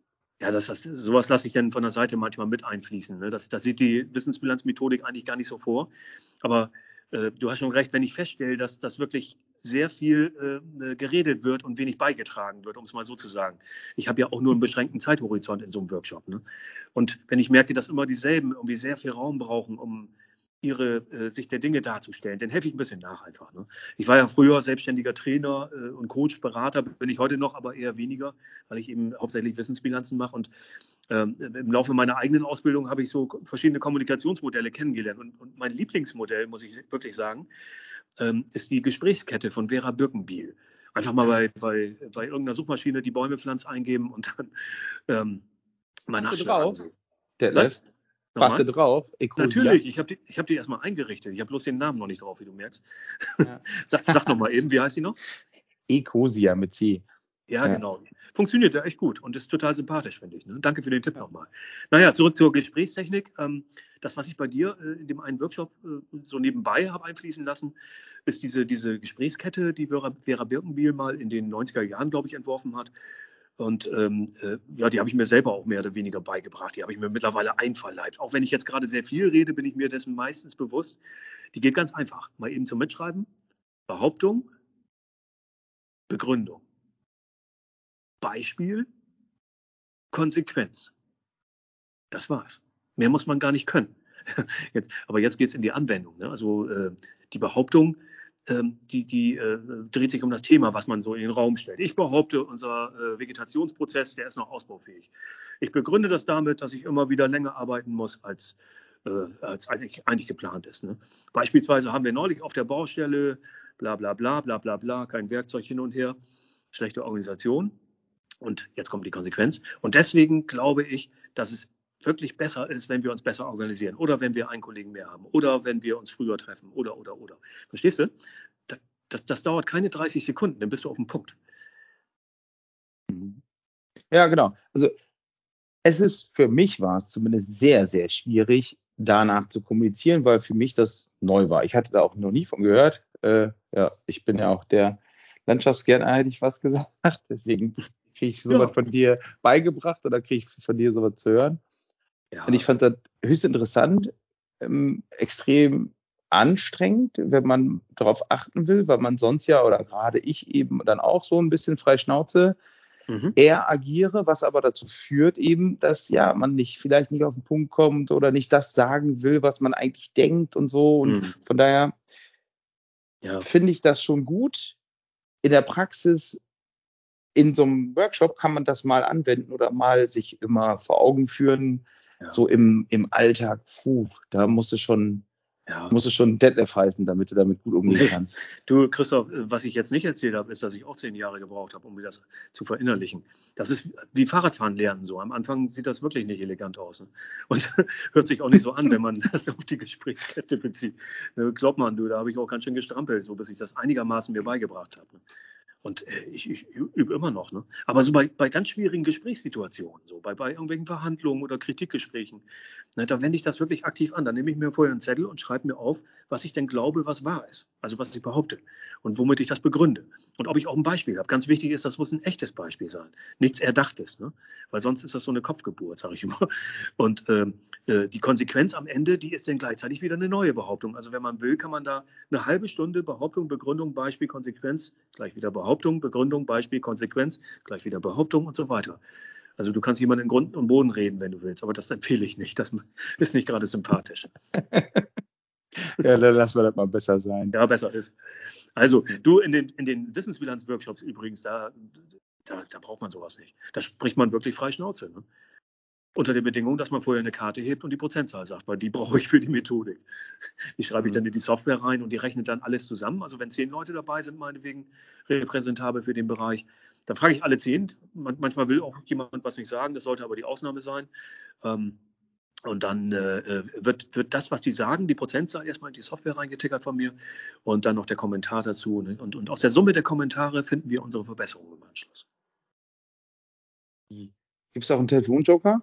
Speaker 3: Ja, das, das, sowas lasse ich dann von der Seite manchmal mit einfließen. Ne? Das, das sieht die Wissensbilanzmethodik eigentlich gar nicht so vor. Aber äh, du hast schon recht, wenn ich feststelle, dass das wirklich sehr viel äh, geredet wird und wenig beigetragen wird, um es mal so zu sagen. Ich habe ja auch nur einen beschränkten Zeithorizont in so einem Workshop. Ne? Und wenn ich merke, dass immer dieselben irgendwie sehr viel Raum brauchen, um ihre äh, Sicht der Dinge darzustellen. Dann helfe ich ein bisschen nach einfach. Ne? Ich war ja früher selbstständiger Trainer äh, und Coach, Berater, bin ich heute noch, aber eher weniger, weil ich eben hauptsächlich Wissensbilanzen mache. Und ähm, im Laufe meiner eigenen Ausbildung habe ich so verschiedene Kommunikationsmodelle kennengelernt. Und, und mein Lieblingsmodell, muss ich wirklich sagen, ähm, ist die Gesprächskette von Vera Birkenbiel. Einfach mal bei, bei, bei irgendeiner Suchmaschine die Bäume pflanzt eingeben und dann ähm, mal nachschlagen.
Speaker 2: Der, Was? Warst du drauf?
Speaker 3: Ecosia? Natürlich, ich habe die, hab die erstmal eingerichtet. Ich habe bloß den Namen noch nicht drauf, wie du merkst. Ja. sag sag nochmal eben, wie heißt die noch?
Speaker 2: Ecosia mit C.
Speaker 3: Ja, ja, genau. Funktioniert ja echt gut und ist total sympathisch, finde ich. Ne? Danke für den Tipp nochmal. Naja, zurück zur Gesprächstechnik. Ähm, das, was ich bei dir äh, in dem einen Workshop äh, so nebenbei habe einfließen lassen, ist diese, diese Gesprächskette, die Vera, Vera Birkenbiel mal in den 90er Jahren, glaube ich, entworfen hat. Und ähm, äh, ja, die habe ich mir selber auch mehr oder weniger beigebracht. Die habe ich mir mittlerweile einverleibt. Auch wenn ich jetzt gerade sehr viel rede, bin ich mir dessen meistens bewusst. Die geht ganz einfach. Mal eben zum Mitschreiben. Behauptung, Begründung. Beispiel, Konsequenz. Das war's. Mehr muss man gar nicht können. Jetzt, aber jetzt geht es in die Anwendung. Ne? Also äh, die Behauptung, die, die äh, dreht sich um das Thema, was man so in den Raum stellt. Ich behaupte, unser äh, Vegetationsprozess, der ist noch ausbaufähig. Ich begründe das damit, dass ich immer wieder länger arbeiten muss, als, äh, als eigentlich, eigentlich geplant ist. Ne? Beispielsweise haben wir neulich auf der Baustelle bla bla bla bla bla bla, kein Werkzeug hin und her, schlechte Organisation. Und jetzt kommt die Konsequenz. Und deswegen glaube ich, dass es wirklich besser ist, wenn wir uns besser organisieren oder wenn wir einen Kollegen mehr haben oder wenn wir uns früher treffen oder, oder, oder. Verstehst du? Das, das dauert keine 30 Sekunden, dann bist du auf dem Punkt.
Speaker 2: Ja, genau. Also es ist für mich war es zumindest sehr, sehr schwierig, danach zu kommunizieren, weil für mich das neu war. Ich hatte da auch noch nie von gehört. Äh, ja, ich bin ja auch der Landschaftsgärtner, hätte ich was gesagt. Deswegen kriege ich sowas ja. von dir beigebracht oder kriege ich von dir sowas zu hören. Ja. Und ich fand das höchst interessant, ähm, extrem anstrengend, wenn man darauf achten will, weil man sonst ja oder gerade ich eben dann auch so ein bisschen frei Schnauze mhm. eher agiere, was aber dazu führt eben, dass ja man nicht vielleicht nicht auf den Punkt kommt oder nicht das sagen will, was man eigentlich denkt und so. Und mhm. von daher ja. finde ich das schon gut. In der Praxis in so einem Workshop kann man das mal anwenden oder mal sich immer vor Augen führen, ja. so im, im Alltag. Puh, da musst du schon, ja. musst du schon Detlef heißen, damit du damit gut umgehen kannst.
Speaker 3: Du, Christoph, was ich jetzt nicht erzählt habe, ist, dass ich auch zehn Jahre gebraucht habe, um mir das zu verinnerlichen. Das ist wie Fahrradfahren lernen so. Am Anfang sieht das wirklich nicht elegant aus. Ne? Und hört sich auch nicht so an, wenn man das auf die Gesprächskette bezieht. Ne, glaub mal, du, da habe ich auch ganz schön gestrampelt, so bis ich das einigermaßen mir beigebracht habe. Ne? Und äh, ich, ich übe immer noch. Ne? Aber so bei, bei ganz schwierigen Gesprächssituationen, so bei, bei irgendwelchen Verhandlungen oder Kritikgesprächen, ne, da wende ich das wirklich aktiv an. Da nehme ich mir vorher einen Zettel und schreibe mir auf, was ich denn glaube, was wahr ist. Also was ich behaupte und womit ich das begründe. Und ob ich auch ein Beispiel habe. Ganz wichtig ist, das muss ein echtes Beispiel sein. Nichts Erdachtes. Ne? Weil sonst ist das so eine Kopfgeburt, sage ich immer. Und ähm, äh, die Konsequenz am Ende, die ist dann gleichzeitig wieder eine neue Behauptung. Also wenn man will, kann man da eine halbe Stunde Behauptung, Begründung, Beispiel, Konsequenz gleich wieder Behauptung Behauptung, Begründung, Beispiel, Konsequenz, gleich wieder Behauptung und so weiter. Also du kannst jemanden in Grund und Boden reden, wenn du willst, aber das empfehle ich nicht. Das ist nicht gerade sympathisch.
Speaker 2: ja, dann lassen wir das mal besser sein.
Speaker 3: Ja, besser ist. Also du in den, in den Wissensbilanz-Workshops übrigens, da, da, da, braucht man sowas nicht. Da spricht man wirklich frei Schnauze. Ne? Unter der Bedingung, dass man vorher eine Karte hebt und die Prozentzahl sagt, weil die brauche ich für die Methodik. Die schreibe ich dann in die Software rein und die rechnet dann alles zusammen. Also wenn zehn Leute dabei sind, meinetwegen repräsentabel für den Bereich, dann frage ich alle zehn. manchmal will auch jemand was nicht sagen, das sollte aber die Ausnahme sein. Ähm, und dann äh, wird, wird das, was die sagen, die Prozentzahl erstmal in die Software reingetickert von mir und dann noch der Kommentar dazu. Und, und aus der Summe der Kommentare finden wir unsere Verbesserungen im Anschluss.
Speaker 2: Gibt es auch einen Telefonjoker?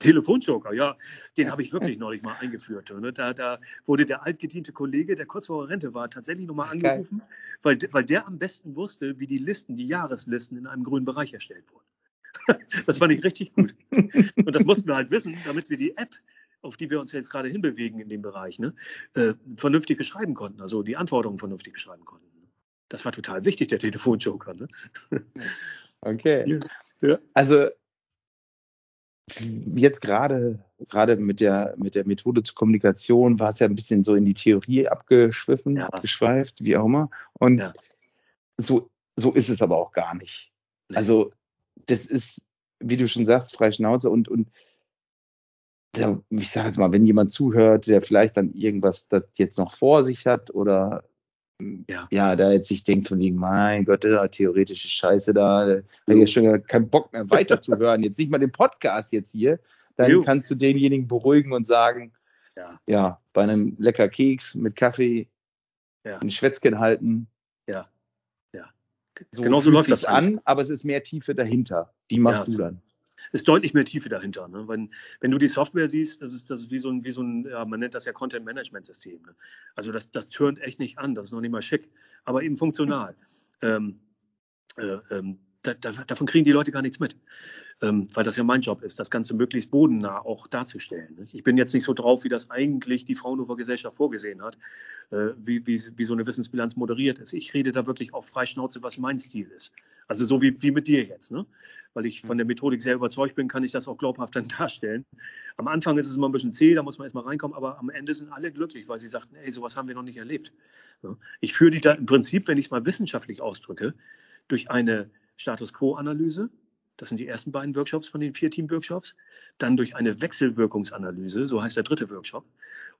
Speaker 3: Telefonjoker, ja, den habe ich wirklich neulich mal eingeführt. Ne? Da, da, wurde der altgediente Kollege, der kurz vor Rente war, tatsächlich nochmal angerufen, weil, weil der am besten wusste, wie die Listen, die Jahreslisten in einem grünen Bereich erstellt wurden. das fand ich richtig gut. Und das mussten wir halt wissen, damit wir die App, auf die wir uns jetzt gerade hinbewegen in dem Bereich, ne, äh, vernünftig beschreiben konnten, also die Anforderungen vernünftig beschreiben konnten. Das war total wichtig, der Telefonjoker. Ne?
Speaker 2: Okay. Ja. Also jetzt gerade gerade mit der mit der Methode zur Kommunikation war es ja ein bisschen so in die Theorie abgeschwiffen, ja. abgeschweift, wie auch immer. Und ja. so so ist es aber auch gar nicht. Nee. Also das ist, wie du schon sagst, freie Schnauze und und ich sage jetzt mal, wenn jemand zuhört, der vielleicht dann irgendwas das jetzt noch vor sich hat oder ja. ja, da jetzt sich denkt von wegen, mein Gott, da theoretische Scheiße da, da habe ich ja schon keinen Bock mehr weiterzuhören. Jetzt nicht mal den Podcast jetzt hier, dann jo. kannst du denjenigen beruhigen und sagen, ja, ja bei einem lecker Keks mit Kaffee ja. ein Schwätzchen halten.
Speaker 3: Ja, ja.
Speaker 2: So genau so läuft das an, aber es ist mehr Tiefe dahinter. Die machst ja, du dann
Speaker 3: ist deutlich mehr Tiefe dahinter. Ne? Wenn, wenn du die Software siehst, das ist, das ist wie so ein, wie so ein ja, man nennt das ja Content-Management-System. Ne? Also das, das turnt echt nicht an, das ist noch nicht mal schick, aber eben funktional. Ähm, äh, ähm, da, da, davon kriegen die Leute gar nichts mit ähm, weil das ja mein Job ist, das Ganze möglichst bodennah auch darzustellen. Ich bin jetzt nicht so drauf, wie das eigentlich die Fraunhofer Gesellschaft vorgesehen hat, äh, wie, wie, wie so eine Wissensbilanz moderiert ist. Ich rede da wirklich auf Freischnauze, was mein Stil ist. Also so wie, wie mit dir jetzt. Ne? Weil ich von der Methodik sehr überzeugt bin, kann ich das auch glaubhaft dann darstellen. Am Anfang ist es immer ein bisschen zäh, da muss man erstmal reinkommen, aber am Ende sind alle glücklich, weil sie sagten, ey, sowas haben wir noch nicht erlebt. Ich führe die da im Prinzip, wenn ich es mal wissenschaftlich ausdrücke, durch eine Status Quo-Analyse, das sind die ersten beiden Workshops von den vier Team-Workshops. Dann durch eine Wechselwirkungsanalyse, so heißt der dritte Workshop.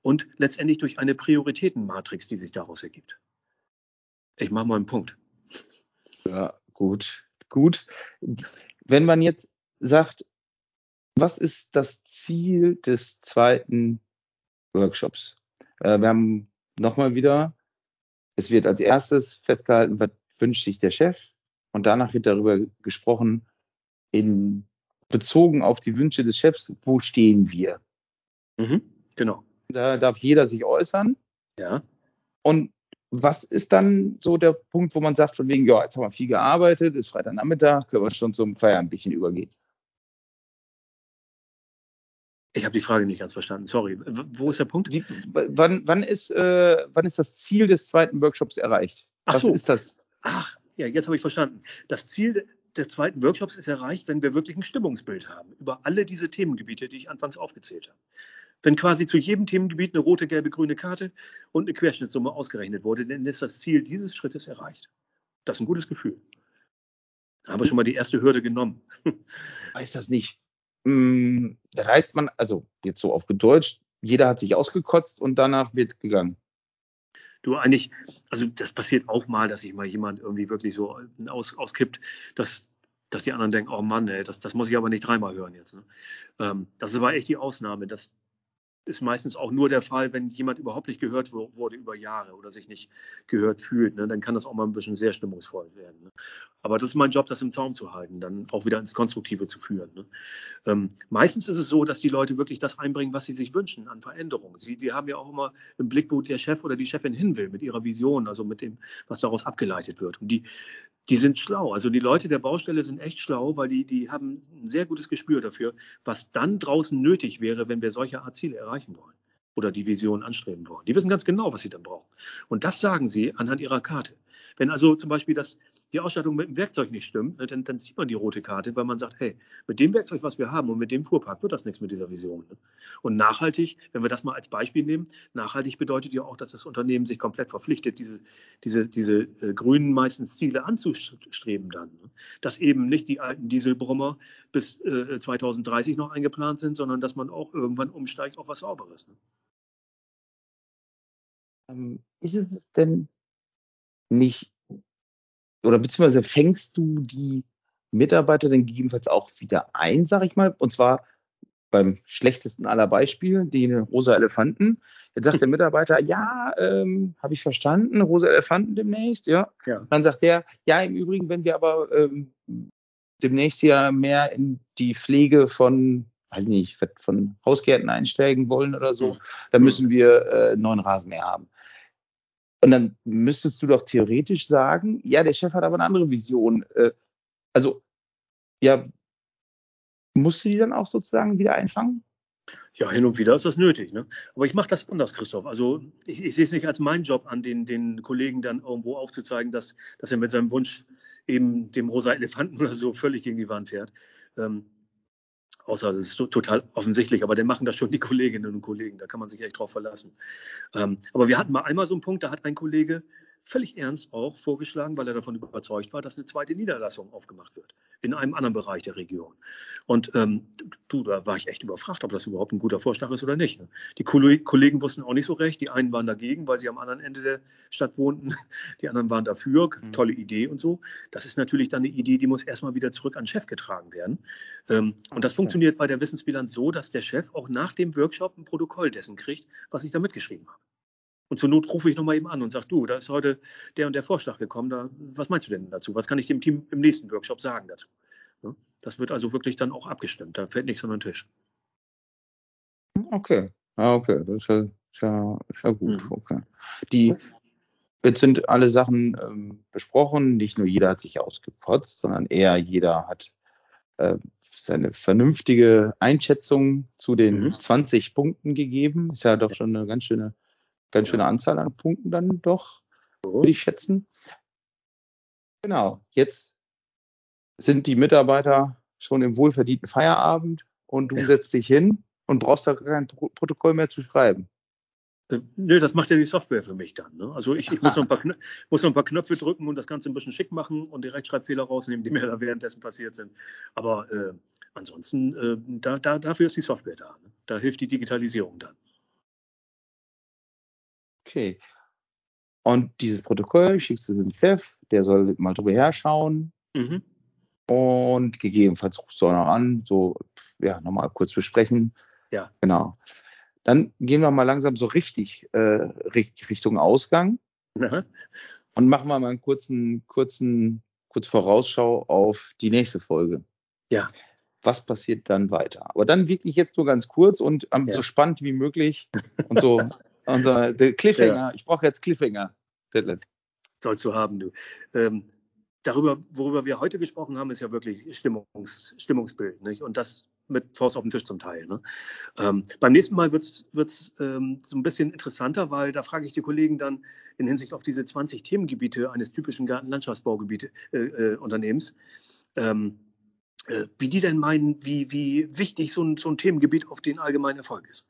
Speaker 3: Und letztendlich durch eine Prioritätenmatrix, die sich daraus ergibt. Ich mache mal einen Punkt.
Speaker 2: Ja, gut, gut. Wenn man jetzt sagt, was ist das Ziel des zweiten Workshops? Äh, wir haben nochmal wieder, es wird als erstes festgehalten, was wünscht sich der Chef? Und danach wird darüber gesprochen, in bezogen auf die Wünsche des Chefs, wo stehen wir?
Speaker 3: Mhm, genau.
Speaker 2: Da darf jeder sich äußern.
Speaker 3: Ja.
Speaker 2: Und was ist dann so der Punkt, wo man sagt, von wegen, ja, jetzt haben wir viel gearbeitet, ist Freitagnachmittag, können wir schon zum Feierabendchen übergehen?
Speaker 3: Ich habe die Frage nicht ganz verstanden. Sorry. Wo ist der Punkt? Die,
Speaker 2: wann, wann, ist, äh, wann ist das Ziel des zweiten Workshops erreicht?
Speaker 3: Ach Was so. ist das? Ach, ja, jetzt habe ich verstanden. Das Ziel des zweiten Workshops ist erreicht, wenn wir wirklich ein Stimmungsbild haben über alle diese Themengebiete, die ich anfangs aufgezählt habe. Wenn quasi zu jedem Themengebiet eine rote, gelbe, grüne Karte und eine Querschnittssumme ausgerechnet wurde, dann ist das Ziel dieses Schrittes erreicht. Das ist ein gutes Gefühl. Da haben wir schon mal die erste Hürde genommen.
Speaker 2: Weiß das nicht. Hm, das heißt man, also jetzt so auf Deutsch, jeder hat sich ausgekotzt und danach wird gegangen
Speaker 3: du eigentlich, also das passiert auch mal, dass sich mal jemand irgendwie wirklich so aus, auskippt, dass, dass die anderen denken, oh Mann, ey, das, das muss ich aber nicht dreimal hören jetzt. Ne? Ähm, das ist aber echt die Ausnahme, dass ist meistens auch nur der Fall, wenn jemand überhaupt nicht gehört wurde über Jahre oder sich nicht gehört fühlt. Ne? Dann kann das auch mal ein bisschen sehr stimmungsvoll werden. Ne? Aber das ist mein Job, das im Zaum zu halten, dann auch wieder ins Konstruktive zu führen. Ne? Ähm, meistens ist es so, dass die Leute wirklich das einbringen, was sie sich wünschen an Veränderungen. Sie die haben ja auch immer im Blick, wo der Chef oder die Chefin hin will mit ihrer Vision, also mit dem, was daraus abgeleitet wird. Und die, die sind schlau. Also die Leute der Baustelle sind echt schlau, weil die, die haben ein sehr gutes Gespür dafür, was dann draußen nötig wäre, wenn wir solche Art Ziele erreichen wollen oder die Vision anstreben wollen. Die wissen ganz genau, was sie dann brauchen. Und das sagen sie anhand ihrer Karte. Wenn also zum Beispiel das, die Ausstattung mit dem Werkzeug nicht stimmt, ne, dann, dann zieht man die rote Karte, weil man sagt, hey, mit dem Werkzeug, was wir haben und mit dem Fuhrpark wird das nichts mit dieser Vision. Ne? Und nachhaltig, wenn wir das mal als Beispiel nehmen, nachhaltig bedeutet ja auch, dass das Unternehmen sich komplett verpflichtet, diese, diese, diese äh, grünen meistens Ziele anzustreben dann. Ne? Dass eben nicht die alten Dieselbrummer bis äh, 2030 noch eingeplant sind, sondern dass man auch irgendwann umsteigt auf was Sauberes. Ne?
Speaker 2: Ähm, ist es denn nicht, oder beziehungsweise fängst du die Mitarbeiter dann gegebenenfalls auch wieder ein, sag ich mal, und zwar beim schlechtesten aller Beispiele, den rosa Elefanten. Jetzt sagt der Mitarbeiter, ja, ähm, habe ich verstanden, rosa Elefanten demnächst, ja. ja. Dann sagt der, ja, im Übrigen, wenn wir aber ähm, demnächst ja mehr in die Pflege von, weiß nicht, von Hausgärten einsteigen wollen oder so, dann müssen wir äh, neuen Rasenmäher haben. Und dann müsstest du doch theoretisch sagen, ja, der Chef hat aber eine andere Vision. Äh, also, ja, musst du die dann auch sozusagen wieder einfangen?
Speaker 3: Ja, hin und wieder ist das nötig. Ne? Aber ich mache das anders, Christoph. Also ich, ich sehe es nicht als meinen Job an, den, den Kollegen dann irgendwo aufzuzeigen, dass, dass er mit seinem Wunsch eben dem rosa Elefanten oder so völlig gegen die Wand fährt. Ähm, Außer das ist total offensichtlich, aber dann machen das schon die Kolleginnen und Kollegen, da kann man sich echt drauf verlassen. Ähm, aber wir hatten mal einmal so einen Punkt, da hat ein Kollege völlig ernst auch vorgeschlagen, weil er davon überzeugt war, dass eine zweite Niederlassung aufgemacht wird. in einem anderen Bereich der Region. Und ähm, du, da war ich echt überfragt, ob das überhaupt ein guter Vorschlag ist oder nicht. Ne? Die Kollegen wussten auch nicht so recht. Die einen waren dagegen, weil sie am anderen Ende der Stadt wohnten. Die anderen waren dafür. Mhm. Tolle Idee und so. Das ist natürlich dann eine Idee, die muss erstmal wieder zurück an den Chef getragen werden. Ähm, und das funktioniert bei der Wissensbilanz so, dass der Chef auch nach dem Workshop ein Protokoll dessen kriegt, was ich da mitgeschrieben habe. Und zur Not rufe ich nochmal eben an und sage, du, da ist heute der und der Vorschlag gekommen. Da, was meinst du denn dazu? Was kann ich dem Team im nächsten Workshop sagen dazu? Das wird also wirklich dann auch abgestimmt. Da fällt nichts an den Tisch.
Speaker 2: Okay. Ah, okay. Das ist ja, ist ja, ist ja gut. Mhm. Okay. Die, jetzt sind alle Sachen ähm, besprochen. Nicht nur jeder hat sich ausgekotzt, sondern eher jeder hat äh, seine vernünftige Einschätzung zu den mhm. 20 Punkten gegeben. Ist ja doch schon eine ganz schöne ganz schöne Anzahl an Punkten dann doch, würde ich schätzen. Genau, jetzt sind die Mitarbeiter schon im wohlverdienten Feierabend und du ja. setzt dich hin und brauchst da kein Protokoll mehr zu schreiben.
Speaker 3: Äh, nö, das macht ja die Software für mich dann. Ne? Also ich, ich muss, noch ein paar muss noch ein paar Knöpfe drücken und das Ganze ein bisschen schick machen und die Rechtschreibfehler rausnehmen, die mir da währenddessen passiert sind. Aber äh, ansonsten, äh, da, da, dafür ist die Software da. Ne? Da hilft die Digitalisierung dann.
Speaker 2: Okay. Und dieses Protokoll schickst du dem Chef, der soll mal drüber herschauen. Mhm. Und gegebenenfalls rufst du auch noch an, so, ja, nochmal kurz besprechen.
Speaker 3: Ja.
Speaker 2: Genau. Dann gehen wir mal langsam so richtig äh, Richtung Ausgang. Mhm. Und machen wir mal einen kurzen, kurzen, kurz Vorausschau auf die nächste Folge.
Speaker 3: Ja.
Speaker 2: Was passiert dann weiter? Aber dann wirklich jetzt nur ganz kurz und ähm, ja. so spannend wie möglich und so Unser der Cliffhanger. Ja. Ich brauche jetzt Cliffhanger.
Speaker 3: Detlef. Sollst du haben, du. Ähm, darüber, worüber wir heute gesprochen haben, ist ja wirklich Stimmungs, Stimmungsbild. Nicht? Und das mit Faust auf den Tisch zum Teil. Ne? Ähm, beim nächsten Mal wird es ähm, so ein bisschen interessanter, weil da frage ich die Kollegen dann in Hinsicht auf diese 20 Themengebiete eines typischen Gartenlandschaftsbauunternehmens, äh, ähm, äh, wie die denn meinen, wie, wie wichtig so ein, so ein Themengebiet auf den allgemeinen Erfolg ist.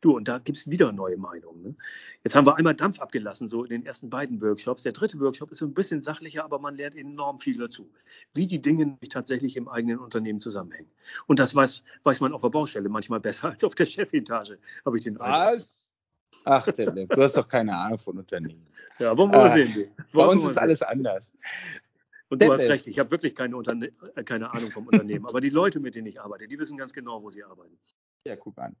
Speaker 3: Du, und da gibt es wieder neue Meinungen. Ne? Jetzt haben wir einmal Dampf abgelassen, so in den ersten beiden Workshops. Der dritte Workshop ist so ein bisschen sachlicher, aber man lernt enorm viel dazu, wie die Dinge tatsächlich im eigenen Unternehmen zusammenhängen. Und das weiß, weiß man auf der Baustelle manchmal besser als auf der Chefetage, habe ich den
Speaker 2: Was? Ach, du hast doch keine Ahnung von Unternehmen.
Speaker 3: Ja, wollen wir mal ah, sehen.
Speaker 2: Bei uns ist alles anders.
Speaker 3: Und du hast recht, ich habe wirklich keine, Unterne keine Ahnung vom Unternehmen. Aber die Leute, mit denen ich arbeite, die wissen ganz genau, wo sie arbeiten.
Speaker 2: Ja, guck an.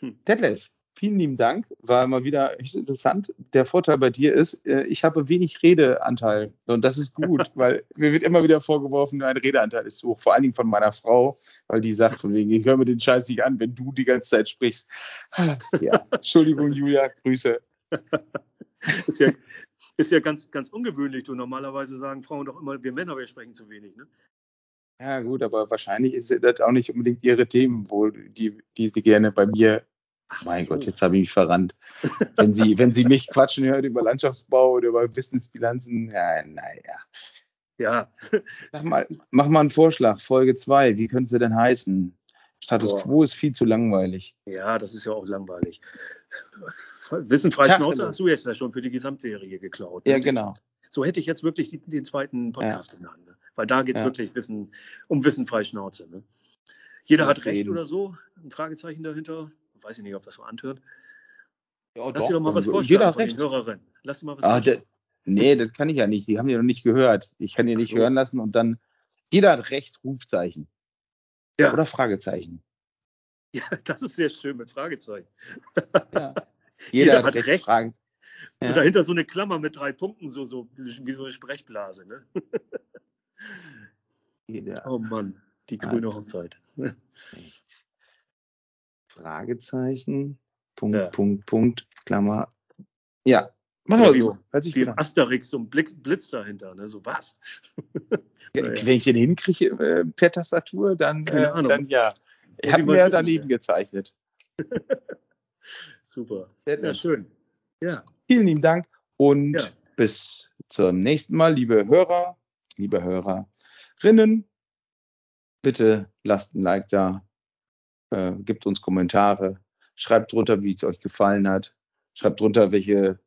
Speaker 2: Hm. Detlef, vielen lieben Dank. War mal wieder interessant. Der Vorteil bei dir ist, äh, ich habe wenig Redeanteil. Und das ist gut, weil mir wird immer wieder vorgeworfen, ein Redeanteil ist zu hoch. Vor allen Dingen von meiner Frau, weil die sagt von wegen, ich höre mir den Scheiß nicht an, wenn du die ganze Zeit sprichst. Ja, Entschuldigung, Julia, Grüße.
Speaker 3: ist ja, ist ja ganz, ganz ungewöhnlich. Du normalerweise sagen Frauen doch immer, wir Männer, wir sprechen zu wenig. Ne?
Speaker 2: Ja, gut, aber wahrscheinlich ist das auch nicht unbedingt ihre Themen, wo die, die sie gerne bei mir. Ach mein. Gott, jetzt habe ich mich verrannt. wenn sie, wenn sie mich quatschen hört über Landschaftsbau oder über Wissensbilanzen, ja, naja.
Speaker 3: Ja.
Speaker 2: Mach mal, mach mal einen Vorschlag, Folge 2. Wie könnte sie denn heißen? Status Boah. quo ist viel zu langweilig.
Speaker 3: Ja, das ist ja auch langweilig. Wissen frei Schnauze hast du jetzt ja schon für die Gesamtserie geklaut.
Speaker 2: Ne? Ja, genau.
Speaker 3: So hätte ich jetzt wirklich die, den zweiten Podcast ja. genannt. Ne? Weil da geht es ja. wirklich Wissen, um Wissen frei Schnauze. Ne? Jeder hat recht oder so? Ein Fragezeichen dahinter. Weiß ich nicht, ob das so anhört. Ja, Lass dir doch mal was vorstellen
Speaker 2: Jeder von recht.
Speaker 3: Hörerinnen. Lass dir mal was
Speaker 2: ah, vorstellen. Nee, das kann ich ja nicht. Die haben ja noch nicht gehört. Ich kann die nicht so. hören lassen und dann jeder hat recht, Rufzeichen. Ja. Oder Fragezeichen.
Speaker 3: Ja, das ist sehr schön mit Fragezeichen.
Speaker 2: Ja. Jeder, jeder, hat, recht. recht.
Speaker 3: Ja. Und dahinter so eine Klammer mit drei Punkten, so, so wie so eine Sprechblase. Ne?
Speaker 2: Ja.
Speaker 3: Oh Mann, die grüne Hochzeit.
Speaker 2: Fragezeichen, Punkt, ja. Punkt, Punkt, Klammer. Ja, machen wir so.
Speaker 3: Hört sich wie Asterix, so ein Blitz, Blitz dahinter, ne? so was.
Speaker 2: ja, wenn ich den hinkriege äh, per Tastatur, dann, äh, dann ja. Ich habe mir daneben gezeichnet.
Speaker 3: Super. Sehr, sehr schön.
Speaker 2: Ja. Vielen lieben Dank und ja. bis zum nächsten Mal, liebe Hörer, liebe Hörerinnen. Bitte lasst ein Like da, äh, gebt uns Kommentare, schreibt drunter, wie es euch gefallen hat, schreibt drunter, welche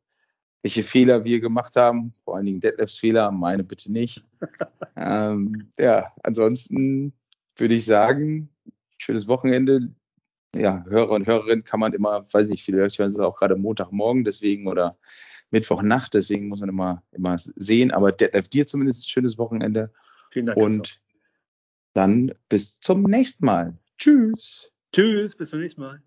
Speaker 2: welche Fehler wir gemacht haben, vor allen Dingen Detlefs Fehler, meine bitte nicht. ähm, ja, ansonsten würde ich sagen, schönes Wochenende. Ja, Hörer und Hörerinnen kann man immer, weiß nicht, viele hören es auch gerade Montagmorgen, deswegen oder Mittwochnacht, deswegen muss man immer, immer sehen. Aber Detlef, dir zumindest ein schönes Wochenende.
Speaker 3: Vielen Dank.
Speaker 2: Und dann bis zum nächsten Mal. Tschüss.
Speaker 3: Tschüss, bis zum nächsten Mal.